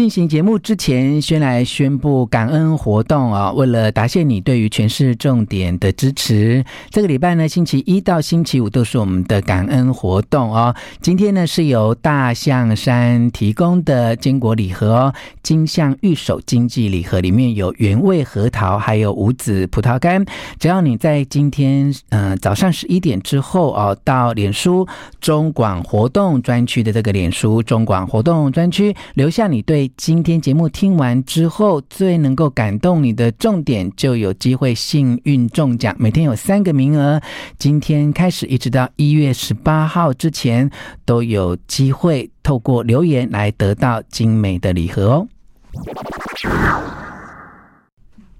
进行节目之前，先来宣布感恩活动啊！为了答谢你对于全市重点的支持，这个礼拜呢，星期一到星期五都是我们的感恩活动哦。今天呢，是由大象山提供的坚果礼盒哦，金象玉手经济礼盒里面有原味核桃，还有无籽葡萄干。只要你在今天嗯、早上十一点之后哦，到脸书中广活动专区的这个脸书中广活动专区留下你对。今天节目听完之后，最能够感动你的重点，就有机会幸运中奖。每天有三个名额，今天开始一直到一月十八号之前，都有机会透过留言来得到精美的礼盒哦。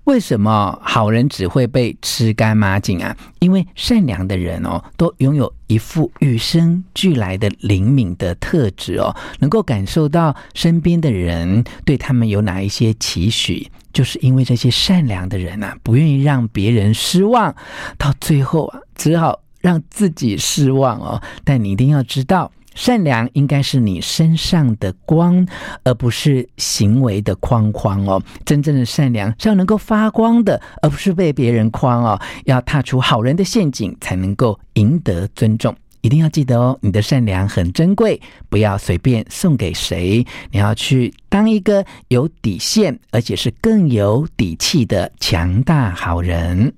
为什么好人只会被吃干抹净啊？因为善良的人哦，都拥有一副与生俱来的灵敏的特质哦，能够感受到身边的人对他们有哪一些期许。就是因为这些善良的人啊，不愿意让别人失望，到最后啊，只好让自己失望哦。但你一定要知道。善良应该是你身上的光，而不是行为的框框哦。真正的善良是要能够发光的，而不是被别人框哦。要踏出好人的陷阱，才能够赢得尊重。一定要记得哦，你的善良很珍贵，不要随便送给谁。你要去当一个有底线，而且是更有底气的强大好人。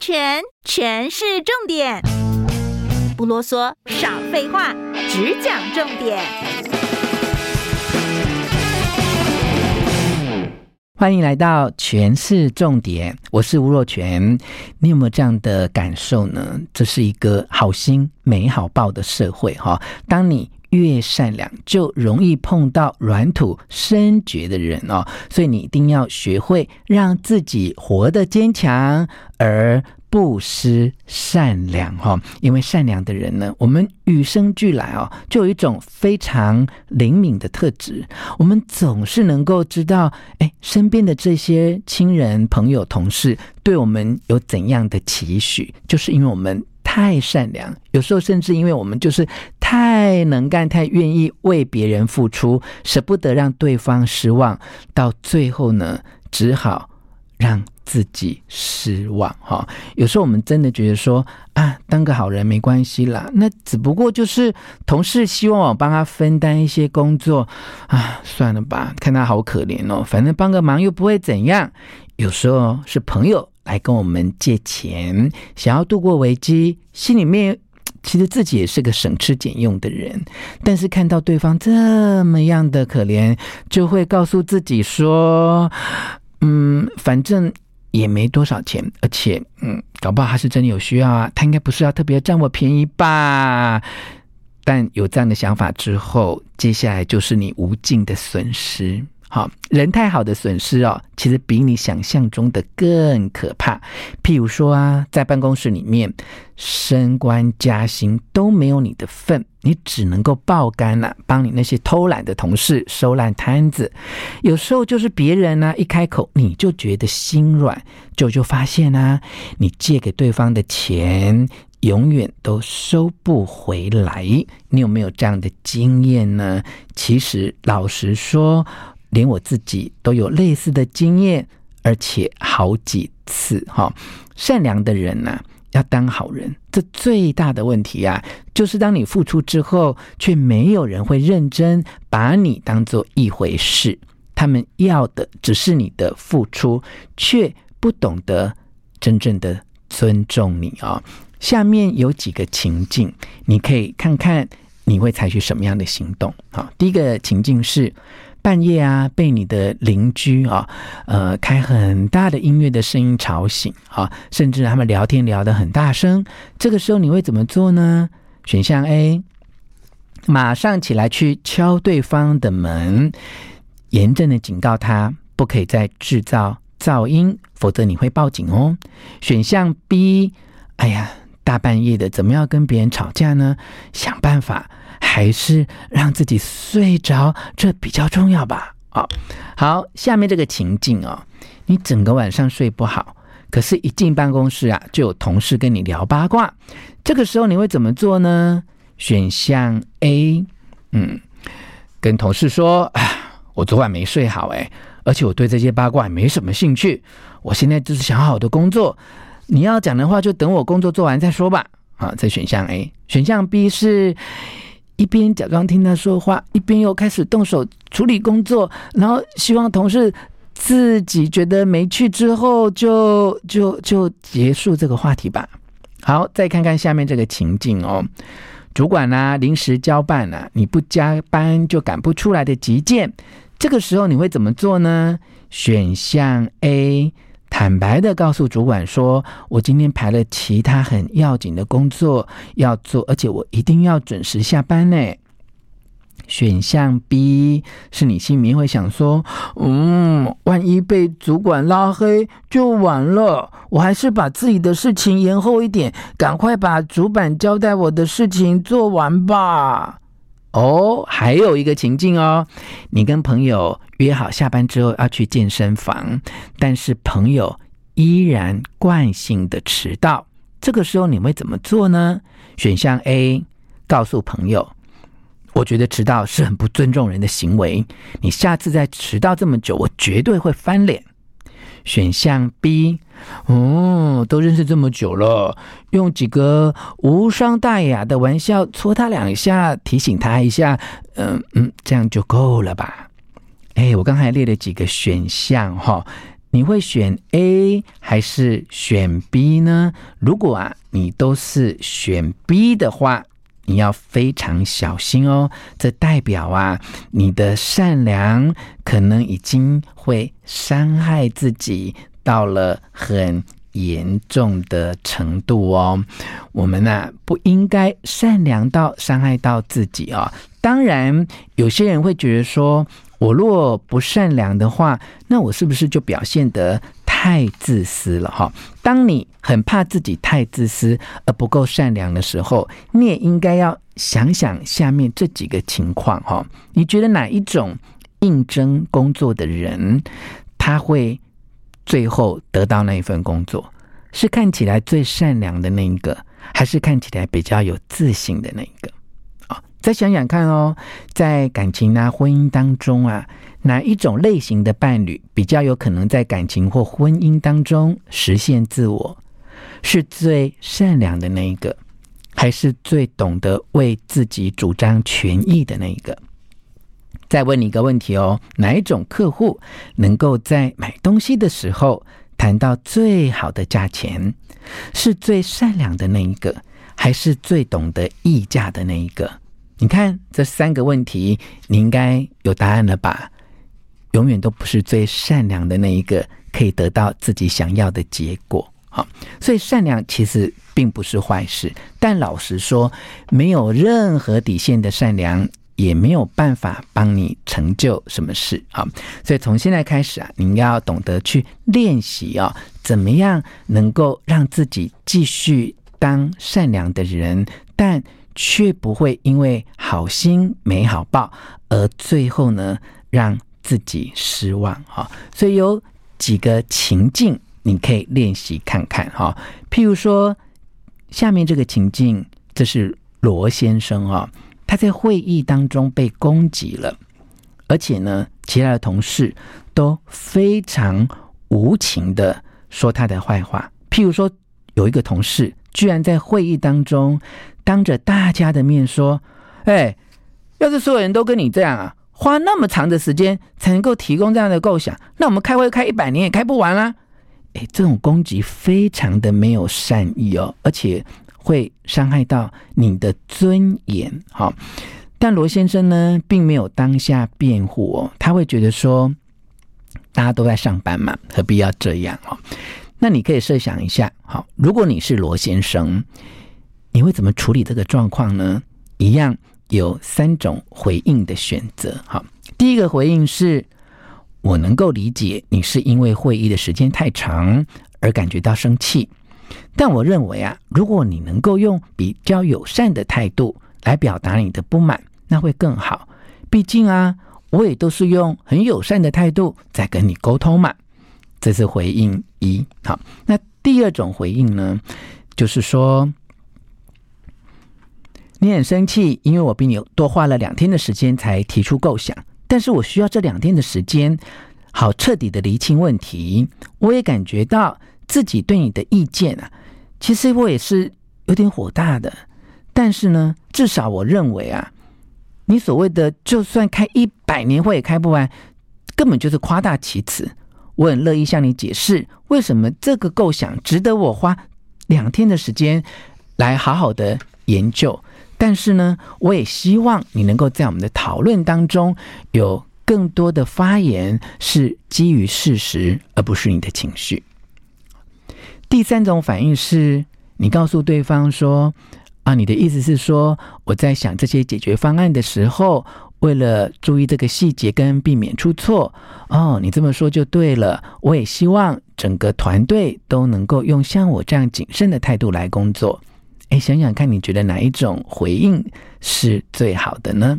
全全是，重点，不啰嗦，少废话，只讲重点。欢迎来到权式重点，我是吴若全。你有没有这样的感受呢？这是一个好心没好报的社会哈。当你越善良，就容易碰到软土深掘的人哦，所以你一定要学会让自己活得坚强，而不失善良哈。因为善良的人呢，我们与生俱来哦，就有一种非常灵敏的特质，我们总是能够知道，哎，身边的这些亲人、朋友、同事对我们有怎样的期许，就是因为我们。太善良，有时候甚至因为我们就是太能干，太愿意为别人付出，舍不得让对方失望，到最后呢，只好让自己失望。哈，有时候我们真的觉得说啊，当个好人没关系啦，那只不过就是同事希望我帮他分担一些工作啊，算了吧，看他好可怜哦，反正帮个忙又不会怎样。有时候是朋友。来跟我们借钱，想要度过危机，心里面 其实自己也是个省吃俭用的人，但是看到对方这么样的可怜，就会告诉自己说：“嗯，反正也没多少钱，而且，嗯，搞不好他是真的有需要啊，他应该不是要特别占我便宜吧？”但有这样的想法之后，接下来就是你无尽的损失。好，人太好的损失哦，其实比你想象中的更可怕。譬如说啊，在办公室里面，升官加薪都没有你的份，你只能够爆肝了，帮你那些偷懒的同事收烂摊子。有时候就是别人呢、一开口你就觉得心软，就就发现啊，你借给对方的钱永远都收不回来。你有没有这样的经验呢？其实老实说。连我自己都有类似的经验，而且好几次哈。善良的人呐，要当好人，这最大的问题啊，就是当你付出之后，却没有人会认真把你当做一回事。他们要的只是你的付出，却不懂得真正的尊重你啊。下面有几个情境，你可以看看你会采取什么样的行动。好，第一个情境是。半夜啊，被你的邻居啊，呃，开很大的音乐的声音吵醒啊，甚至他们聊天聊得很大声。这个时候你会怎么做呢？选项 A，马上起来去敲对方的门，严正的警告他不可以再制造噪音，否则你会报警哦。选项 B，哎呀，大半夜的怎么要跟别人吵架呢？想办法。还是让自己睡着，这比较重要吧。啊、好，下面这个情境哦，你整个晚上睡不好，可是，一进办公室啊，就有同事跟你聊八卦。这个时候你会怎么做呢？选项 A，嗯，跟同事说，我昨晚没睡好，哎，而且我对这些八卦没什么兴趣，我现在就是想好的工作，你要讲的话就等我工作做完再说吧。啊，这选项 A，选项 B 是一边假装听他说话，一边又开始动手处理工作，然后希望同事自己觉得没趣之后就就就结束这个话题吧。好，再看看下面这个情境哦，主管啊临时交办啊，你不加班就赶不出来的急件，这个时候你会怎么做呢？选项 A。坦白的告诉主管说：“我今天排了其他很要紧的工作要做，而且我一定要准时下班呢。”选项 B 是你心里面会想说：“嗯，万一被主管拉黑就完了，我还是把自己的事情延后一点，赶快把主板交代我的事情做完吧。”哦，还有一个情境哦，你跟朋友约好下班之后要去健身房，但是朋友依然惯性的迟到，这个时候你会怎么做呢？选项 A，告诉朋友，我觉得迟到是很不尊重人的行为，你下次再迟到这么久，我绝对会翻脸。选项 B，哦，都认识这么久了，用几个无伤大雅的玩笑戳他两下，提醒他一下，嗯嗯，这样就够了吧？哎，我刚才列了几个选项哈，你会选 A 还是选 B 呢？如果啊，你都是选 B 的话。你要非常小心哦，这代表啊，你的善良可能已经会伤害自己到了很严重的程度哦。我们呢、啊，不应该善良到伤害到自己哦。当然，有些人会觉得说，我若不善良的话，那我是不是就表现得太自私了哈，当你很怕自己太自私而不够善良的时候，你也应该要想想下面这几个情况哈。你觉得哪一种应征工作的人，他会最后得到那一份工作？是看起来最善良的那一个，还是看起来比较有自信的那一个？再想想看哦，在感情啊、婚姻当中啊。哪一种类型的伴侣比较有可能在感情或婚姻当中实现自我？是最善良的那一个，还是最懂得为自己主张权益的那一个？再问你一个问题哦，哪一种客户能够在买东西的时候谈到最好的价钱？是最善良的那一个，还是最懂得议价的那一个？你看这三个问题，你应该有答案了吧？永远都不是最善良的那一个可以得到自己想要的结果，好，所以善良其实并不是坏事，但老实说，没有任何底线的善良也没有办法帮你成就什么事啊。所以从现在开始啊，你要懂得去练习啊，怎么样能够让自己继续当善良的人，但却不会因为好心没好报而最后呢让。自己失望哈，所以有几个情境你可以练习看看哈。譬如说，下面这个情境，这是罗先生啊，他在会议当中被攻击了，而且呢，其他的同事都非常无情的说他的坏话。譬如说，有一个同事居然在会议当中当着大家的面说：“哎，要是所有人都跟你这样啊。”花那么长的时间才能够提供这样的构想，那我们开会开一百年也开不完啦！哎，这种攻击非常的没有善意哦，而且会伤害到你的尊严。好，但罗先生呢，并没有当下辩护哦，他会觉得说，大家都在上班嘛，何必要这样哦？那你可以设想一下，好，如果你是罗先生，你会怎么处理这个状况呢？一样。有三种回应的选择。好，第一个回应是：我能够理解你是因为会议的时间太长而感觉到生气，但我认为啊，如果你能够用比较友善的态度来表达你的不满，那会更好。毕竟啊，我也都是用很友善的态度在跟你沟通嘛。这是回应一。好，那第二种回应呢，就是说。你很生气，因为我比你多花了两天的时间才提出构想，但是我需要这两天的时间，好彻底的厘清问题。我也感觉到自己对你的意见啊，其实我也是有点火大的。但是呢，至少我认为啊，你所谓的就算开一百年会也开不完，根本就是夸大其词。我很乐意向你解释，为什么这个构想值得我花两天的时间来好好的研究。但是呢，我也希望你能够在我们的讨论当中有更多的发言是基于事实，而不是你的情绪。第三种反应是你告诉对方说：“啊，你的意思是说，我在想这些解决方案的时候，为了注意这个细节跟避免出错，哦，你这么说就对了。我也希望整个团队都能够用像我这样谨慎的态度来工作。”哎，想想看，你觉得哪一种回应是最好的呢？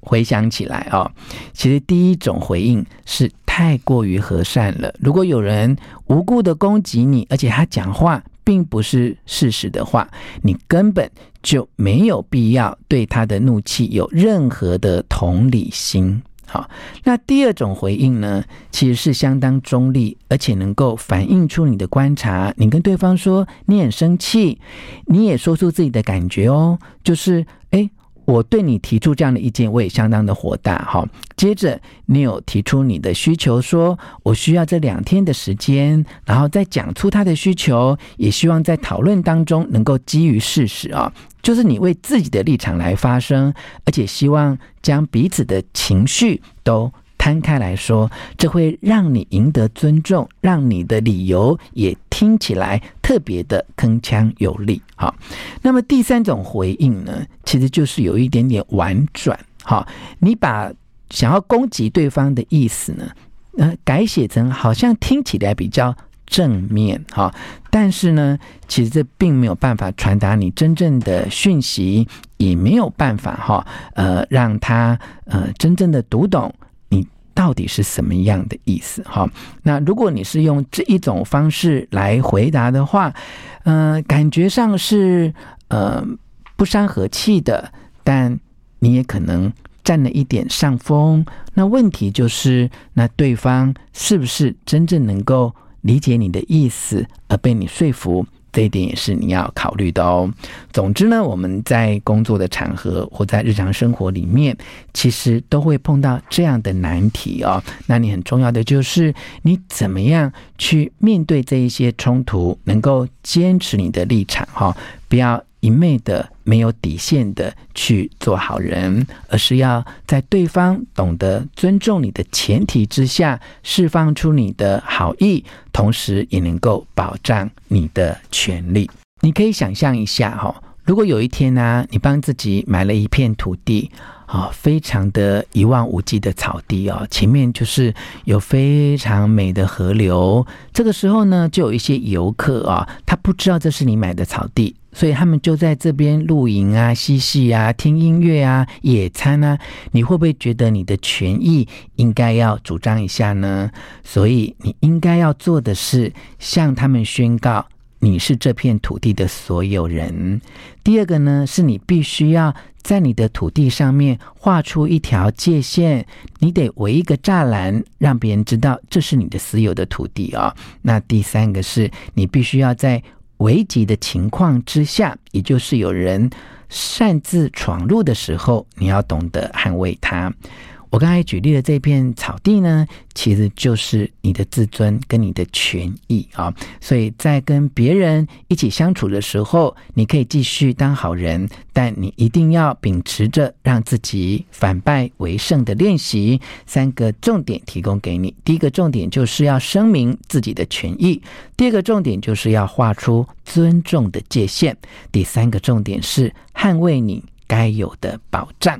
回想起来、哦，其实第一种回应是太过于和善了。如果有人无故的攻击你，而且他讲话并不是事实的话，你根本就没有必要对他的怒气有任何的同理心。好，那第二种回应呢，其实是相当中立，而且能够反映出你的观察。你跟对方说你很生气，你也说出自己的感觉哦，就是诶。我对你提出这样的意见，我也相当的火大。好，接着你有提出你的需求，说我需要这两天的时间，然后再讲出他的需求，也希望在讨论当中能够基于事实啊，就是你为自己的立场来发声，而且希望将彼此的情绪都。摊开来说，这会让你赢得尊重，让你的理由也听起来特别的铿锵有力。好，那么第三种回应呢，其实就是有一点点婉转。好，你把想要攻击对方的意思呢，呃，改写成好像听起来比较正面。哈，但是呢，其实这并没有办法传达你真正的讯息，也没有办法哈，呃，让他呃真正的读懂。到底是什么样的意思？哈，那如果你是用这一种方式来回答的话，嗯、感觉上是呃不伤和气的，但你也可能占了一点上风。那问题就是，那对方是不是真正能够理解你的意思而被你说服？这一点也是你要考虑的哦。总之呢，我们在工作的场合或在日常生活里面，其实都会碰到这样的难题哦。那你很重要的就是你怎么样去面对这一些冲突，能够坚持你的立场哈，不要。一昧的没有底线的去做好人，而是要在对方懂得尊重你的前提之下，释放出你的好意，同时也能够保障你的权利。你可以想象一下哈，如果有一天呢、你帮自己买了一片土地。啊，非常的一望无际的草地哦，前面就是有非常美的河流。这个时候呢，就有一些游客啊，他不知道这是你买的草地，所以他们就在这边露营啊、嬉戏啊、听音乐啊、野餐啊。你会不会觉得你的权益应该要主张一下呢？所以你应该要做的是向他们宣告。你是这片土地的所有人。第二个呢，是你必须要在你的土地上面画出一条界限，你得围一个栅栏，让别人知道这是你的私有的土地、哦。那第三个是你必须要在危急的情况之下，也就是有人擅自闯入的时候，你要懂得捍卫它。我刚才举例的这片草地呢，其实就是你的自尊跟你的权益啊。所以在跟别人一起相处的时候，你可以继续当好人，但你一定要秉持着让自己反败为胜的练习。三个重点提供给你：第一个重点就是要声明自己的权益；第二个重点就是要画出尊重的界限；第三个重点是捍卫你该有的保障。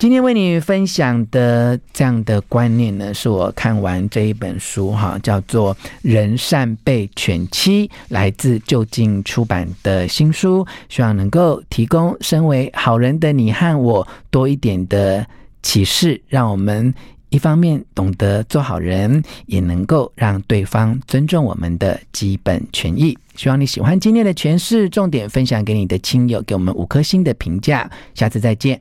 今天为你分享的这样的观念呢，是我看完这一本书哈，叫做《人善被犬欺》，来自就近出版的新书，希望能够提供身为好人的你和我多一点的启示，让我们一方面懂得做好人，也能够让对方尊重我们的基本权益。希望你喜欢今天的诠释重点，分享给你的亲友，给我们五颗星的评价。下次再见。